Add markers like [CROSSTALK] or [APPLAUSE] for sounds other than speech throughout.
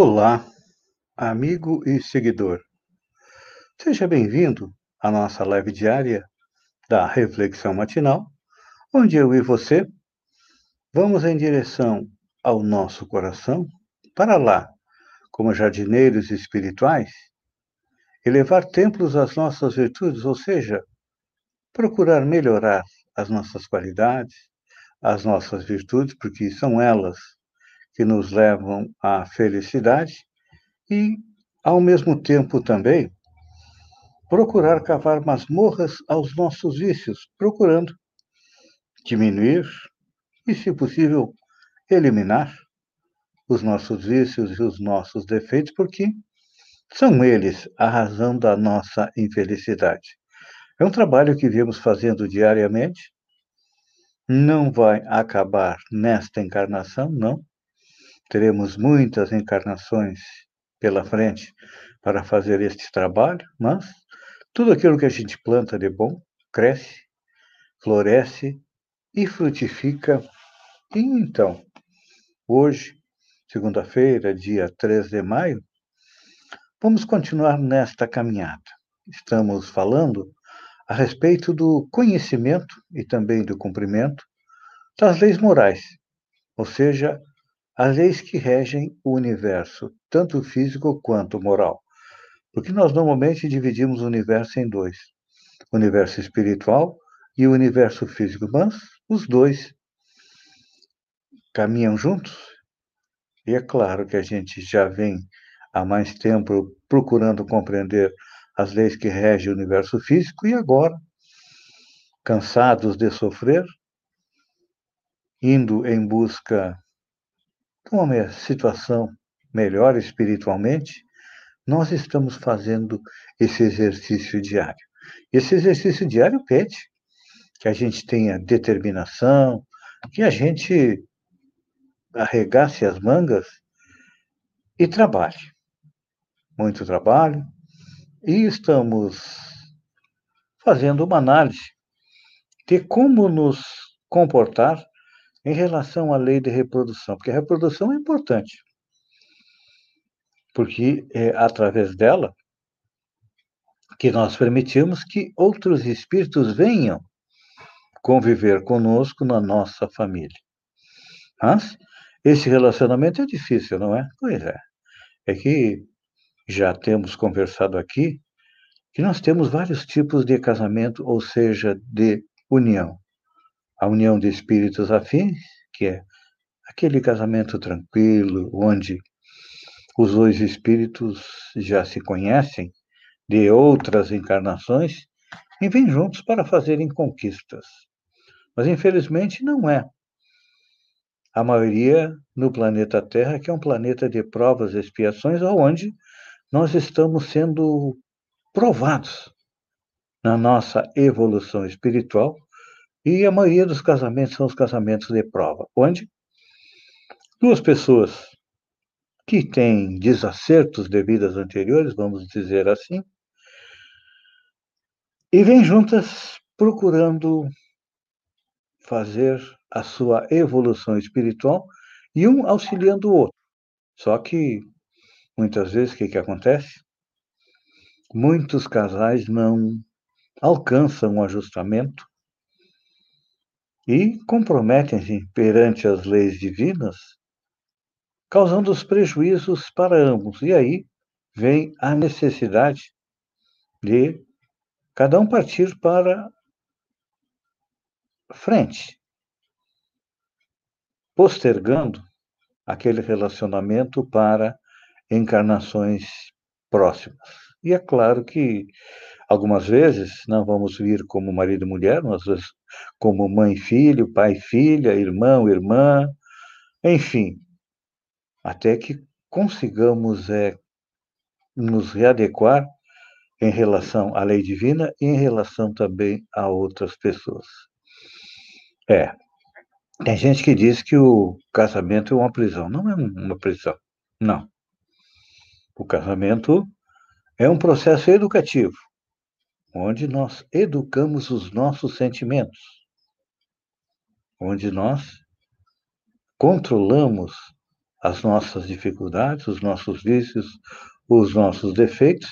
Olá, amigo e seguidor. Seja bem-vindo à nossa live diária da Reflexão Matinal, onde eu e você vamos em direção ao nosso coração, para lá, como jardineiros espirituais, elevar templos às nossas virtudes, ou seja, procurar melhorar as nossas qualidades, as nossas virtudes, porque são elas que nos levam à felicidade e, ao mesmo tempo também, procurar cavar masmorras aos nossos vícios, procurando diminuir e, se possível, eliminar os nossos vícios e os nossos defeitos, porque são eles a razão da nossa infelicidade. É um trabalho que viemos fazendo diariamente, não vai acabar nesta encarnação, não, Teremos muitas encarnações pela frente para fazer este trabalho, mas tudo aquilo que a gente planta de bom cresce, floresce e frutifica. E então, hoje, segunda-feira, dia 3 de maio, vamos continuar nesta caminhada. Estamos falando a respeito do conhecimento e também do cumprimento das leis morais, ou seja, as leis que regem o universo, tanto físico quanto moral. Porque nós normalmente dividimos o universo em dois: o universo espiritual e o universo físico, mas os dois caminham juntos. E é claro que a gente já vem há mais tempo procurando compreender as leis que regem o universo físico e agora, cansados de sofrer, indo em busca uma situação melhor espiritualmente, nós estamos fazendo esse exercício diário. Esse exercício diário pede que a gente tenha determinação, que a gente arregace as mangas e trabalhe. Muito trabalho. E estamos fazendo uma análise de como nos comportar em relação à lei de reprodução, porque a reprodução é importante, porque é através dela que nós permitimos que outros espíritos venham conviver conosco na nossa família. Mas esse relacionamento é difícil, não é? Pois é. É que já temos conversado aqui que nós temos vários tipos de casamento, ou seja, de união a união de espíritos afins, que é aquele casamento tranquilo, onde os dois espíritos já se conhecem de outras encarnações e vêm juntos para fazerem conquistas. Mas, infelizmente, não é. A maioria no planeta Terra, que é um planeta de provas e expiações, onde nós estamos sendo provados na nossa evolução espiritual e a maioria dos casamentos são os casamentos de prova, onde duas pessoas que têm desacertos de vidas anteriores, vamos dizer assim, e vêm juntas procurando fazer a sua evolução espiritual e um auxiliando o outro. Só que muitas vezes o que, que acontece? Muitos casais não alcançam o ajustamento e comprometem-se perante as leis divinas, causando os prejuízos para ambos. E aí vem a necessidade de cada um partir para frente, postergando aquele relacionamento para encarnações próximas. E é claro que algumas vezes não vamos vir como marido e mulher, mas como mãe e filho, pai e filha, irmão, irmã, enfim, até que consigamos é, nos readequar em relação à lei divina e em relação também a outras pessoas. É, tem gente que diz que o casamento é uma prisão. Não é uma prisão, não. O casamento é um processo educativo onde nós educamos os nossos sentimentos, onde nós controlamos as nossas dificuldades, os nossos vícios, os nossos defeitos.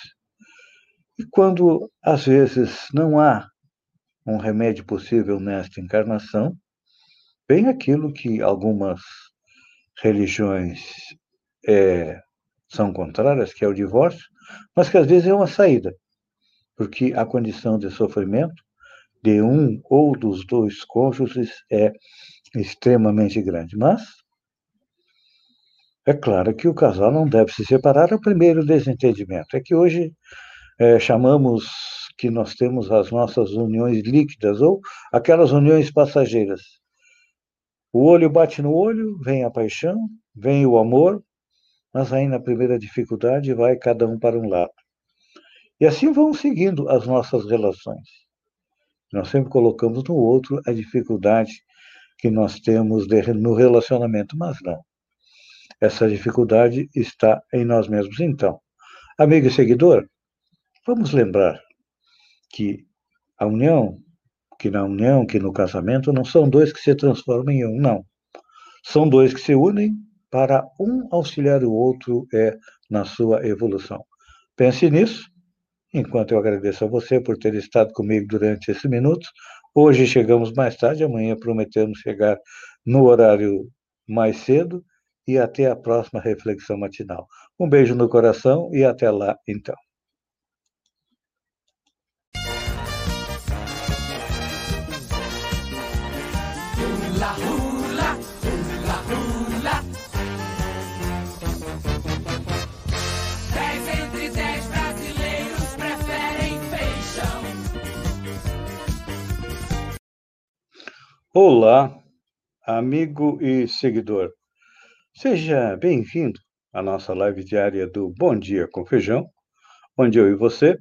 E quando, às vezes, não há um remédio possível nesta encarnação, vem aquilo que algumas religiões é, são contrárias, que é o divórcio, mas que às vezes é uma saída, porque a condição de sofrimento de um ou dos dois cônjuges é extremamente grande. Mas é claro que o casal não deve se separar. É o primeiro desentendimento. É que hoje é, chamamos que nós temos as nossas uniões líquidas ou aquelas uniões passageiras. O olho bate no olho, vem a paixão, vem o amor, mas aí na primeira dificuldade vai cada um para um lado. E assim vão seguindo as nossas relações. Nós sempre colocamos no outro a dificuldade que nós temos de, no relacionamento, mas não. Essa dificuldade está em nós mesmos. Então, amigo e seguidor, vamos lembrar que a união, que na união, que no casamento, não são dois que se transformam em um, não. São dois que se unem para um auxiliar o outro é na sua evolução. Pense nisso, enquanto eu agradeço a você por ter estado comigo durante esses minutos. Hoje chegamos mais tarde, amanhã prometemos chegar no horário mais cedo e até a próxima reflexão matinal. Um beijo no coração e até lá, então. Olá, amigo e seguidor. Seja bem-vindo à nossa live diária do Bom Dia com Feijão, onde eu e você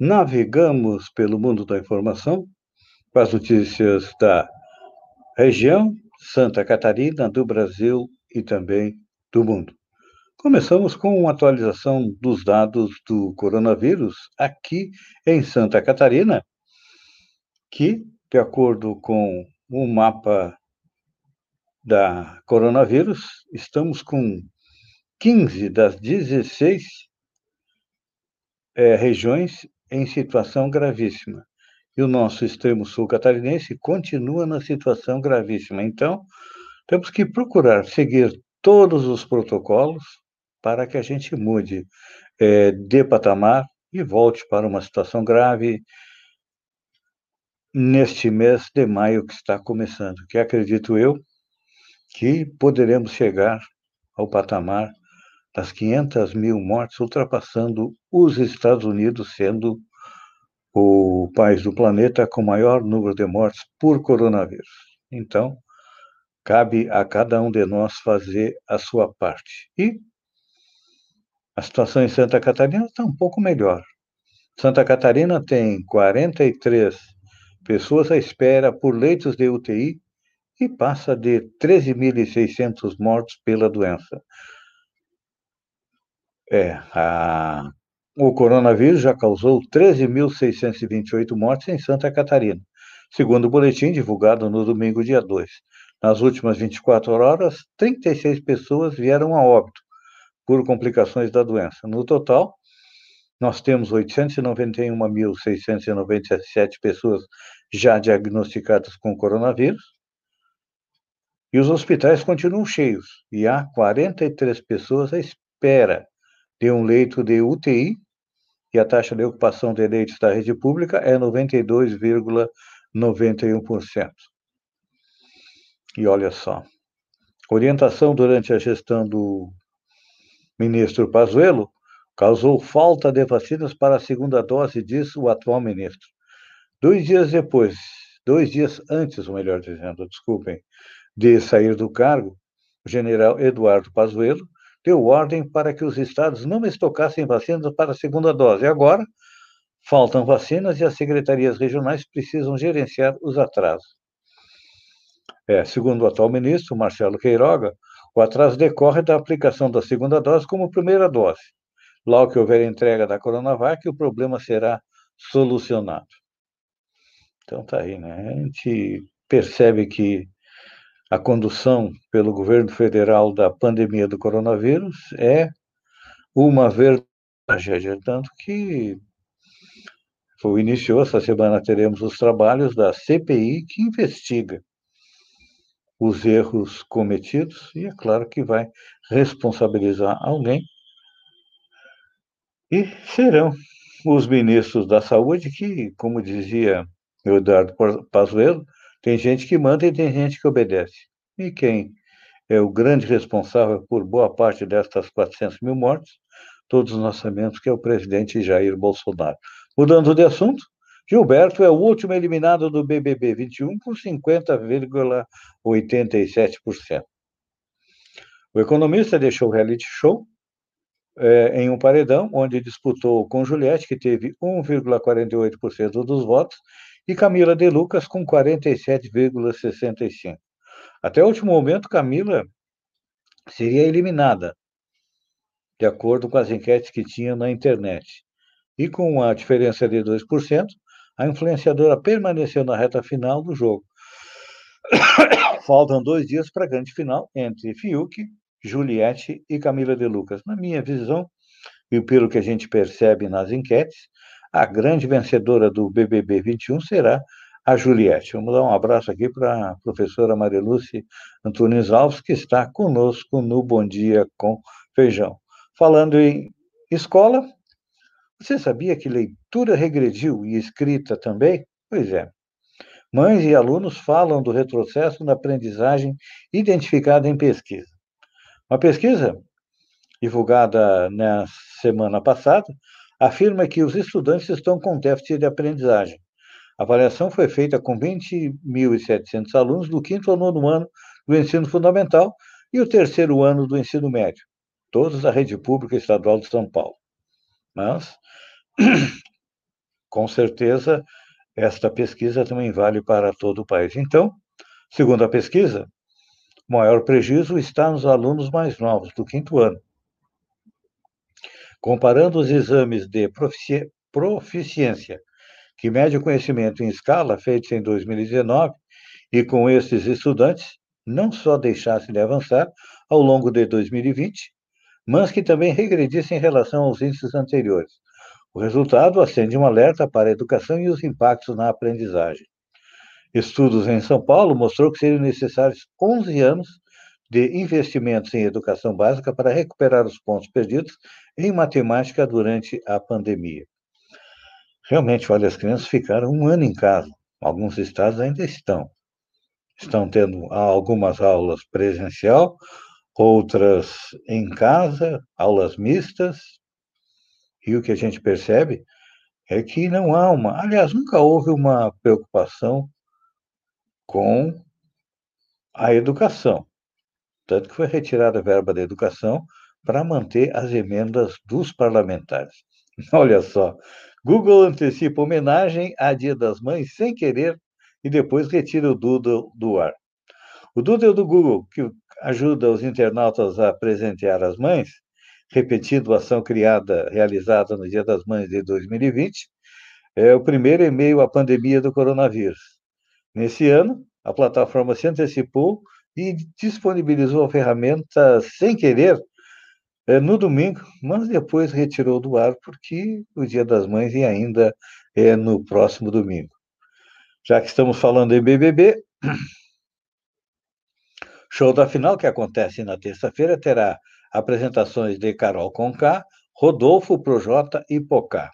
navegamos pelo mundo da informação com as notícias da região, Santa Catarina, do Brasil e também do mundo. Começamos com uma atualização dos dados do coronavírus aqui em Santa Catarina, que, de acordo com o mapa da coronavírus, estamos com 15 das 16 é, regiões em situação gravíssima. E o nosso extremo sul catarinense continua na situação gravíssima. Então, temos que procurar seguir todos os protocolos para que a gente mude é, de patamar e volte para uma situação grave neste mês de maio que está começando, que acredito eu que poderemos chegar ao patamar das 500 mil mortes, ultrapassando os Estados Unidos, sendo o país do planeta com maior número de mortes por coronavírus. Então, cabe a cada um de nós fazer a sua parte. E a situação em Santa Catarina está um pouco melhor. Santa Catarina tem 43 pessoas à espera por leitos de UTI e passa de 13.600 mortos pela doença. É, a, o coronavírus já causou 13.628 mortes em Santa Catarina, segundo o boletim divulgado no domingo, dia 2. Nas últimas 24 horas, 36 pessoas vieram a óbito por complicações da doença. No total, nós temos 891.697 pessoas já diagnosticadas com coronavírus, e os hospitais continuam cheios, e há 43 pessoas à espera de um leito de UTI, e a taxa de ocupação de leitos da rede pública é 92,91%. E olha só, orientação durante a gestão do ministro Pazuello causou falta de vacinas para a segunda dose, diz o atual ministro. Dois dias depois, dois dias antes, melhor dizendo, desculpem, de sair do cargo, o general Eduardo Pazuello deu ordem para que os estados não estocassem vacinas para a segunda dose. Agora, faltam vacinas e as secretarias regionais precisam gerenciar os atrasos. É, segundo o atual ministro, Marcelo Queiroga, o atraso decorre da aplicação da segunda dose como primeira dose. Logo que houver entrega da Coronavac, o problema será solucionado. Então tá aí, né? A gente percebe que a condução pelo governo federal da pandemia do coronavírus é uma verdadeira tanto que foi, iniciou essa semana teremos os trabalhos da CPI que investiga os erros cometidos e é claro que vai responsabilizar alguém. E serão os ministros da saúde que, como dizia Eduardo Pazuello, tem gente que manda e tem gente que obedece. E quem é o grande responsável por boa parte destas 400 mil mortes? Todos nós sabemos que é o presidente Jair Bolsonaro. Mudando de assunto, Gilberto é o último eliminado do BBB 21 com 50,87%. O economista deixou o reality show é, em um paredão, onde disputou com Juliette, que teve 1,48% dos votos, e Camila De Lucas com 47,65%. Até o último momento, Camila seria eliminada, de acordo com as enquetes que tinha na internet. E com a diferença de 2%, a influenciadora permaneceu na reta final do jogo. [COUGHS] Faltam dois dias para a grande final entre Fiuk, Juliette e Camila de Lucas. Na minha visão, e pelo que a gente percebe nas enquetes, a grande vencedora do BBB 21 será a Juliette. Vamos dar um abraço aqui para a professora Mariluce Antunes Alves, que está conosco no Bom Dia com Feijão. Falando em escola, você sabia que leitura regrediu e escrita também? Pois é. Mães e alunos falam do retrocesso na aprendizagem identificada em pesquisa. Uma pesquisa divulgada na semana passada afirma que os estudantes estão com déficit de aprendizagem. A avaliação foi feita com 20.700 alunos do quinto ao nono ano do ensino fundamental e o terceiro ano do ensino médio, todos da rede pública estadual de São Paulo. Mas, [CLEARS THROAT] com certeza, esta pesquisa também vale para todo o país. Então, segundo a pesquisa, o maior prejuízo está nos alunos mais novos, do quinto ano. Comparando os exames de proficiência que mede o conhecimento em escala, feitos em 2019, e com esses estudantes, não só deixassem de avançar ao longo de 2020, mas que também regredissem em relação aos índices anteriores. O resultado acende um alerta para a educação e os impactos na aprendizagem. Estudos em São Paulo mostrou que seriam necessários 11 anos de investimentos em educação básica para recuperar os pontos perdidos em matemática durante a pandemia. Realmente, olha, as crianças ficaram um ano em casa. Alguns estados ainda estão. Estão tendo algumas aulas presencial, outras em casa, aulas mistas. E o que a gente percebe é que não há uma, aliás, nunca houve uma preocupação com a educação. Tanto que foi retirada a verba da educação para manter as emendas dos parlamentares. [LAUGHS] Olha só, Google antecipa homenagem à Dia das Mães sem querer e depois retira o Doodle do ar. O Doodle do Google, que ajuda os internautas a presentear as mães, repetindo a ação criada, realizada no Dia das Mães de 2020, é o primeiro em meio à pandemia do coronavírus. Nesse ano, a plataforma se antecipou e disponibilizou a ferramenta sem querer é, no domingo, mas depois retirou do ar porque o Dia das Mães e ainda é no próximo domingo. Já que estamos falando em BBB, [CLEARS THROAT] show da final que acontece na terça-feira terá apresentações de Carol Conká, Rodolfo Projota e Pocá.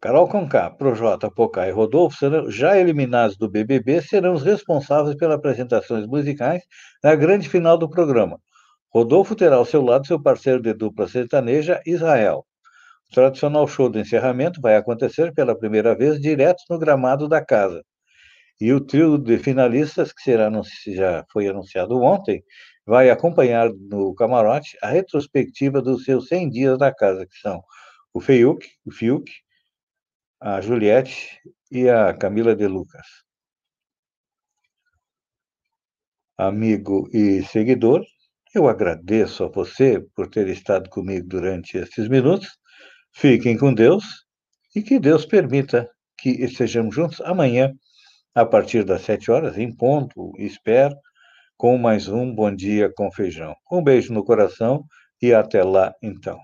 Carol Conká, Projota, Pocá e Rodolfo, serão, já eliminados do BBB, serão os responsáveis pelas apresentações musicais na grande final do programa. Rodolfo terá ao seu lado seu parceiro de dupla sertaneja, Israel. O tradicional show do encerramento vai acontecer pela primeira vez direto no gramado da casa. E o trio de finalistas, que será, já foi anunciado ontem, vai acompanhar no camarote a retrospectiva dos seus 100 dias da casa, que são o Fiuk, o Fiuk, a Juliette e a Camila de Lucas. Amigo e seguidor, eu agradeço a você por ter estado comigo durante estes minutos. Fiquem com Deus e que Deus permita que estejamos juntos amanhã a partir das sete horas, em ponto, espero, com mais um Bom Dia com Feijão. Um beijo no coração e até lá, então.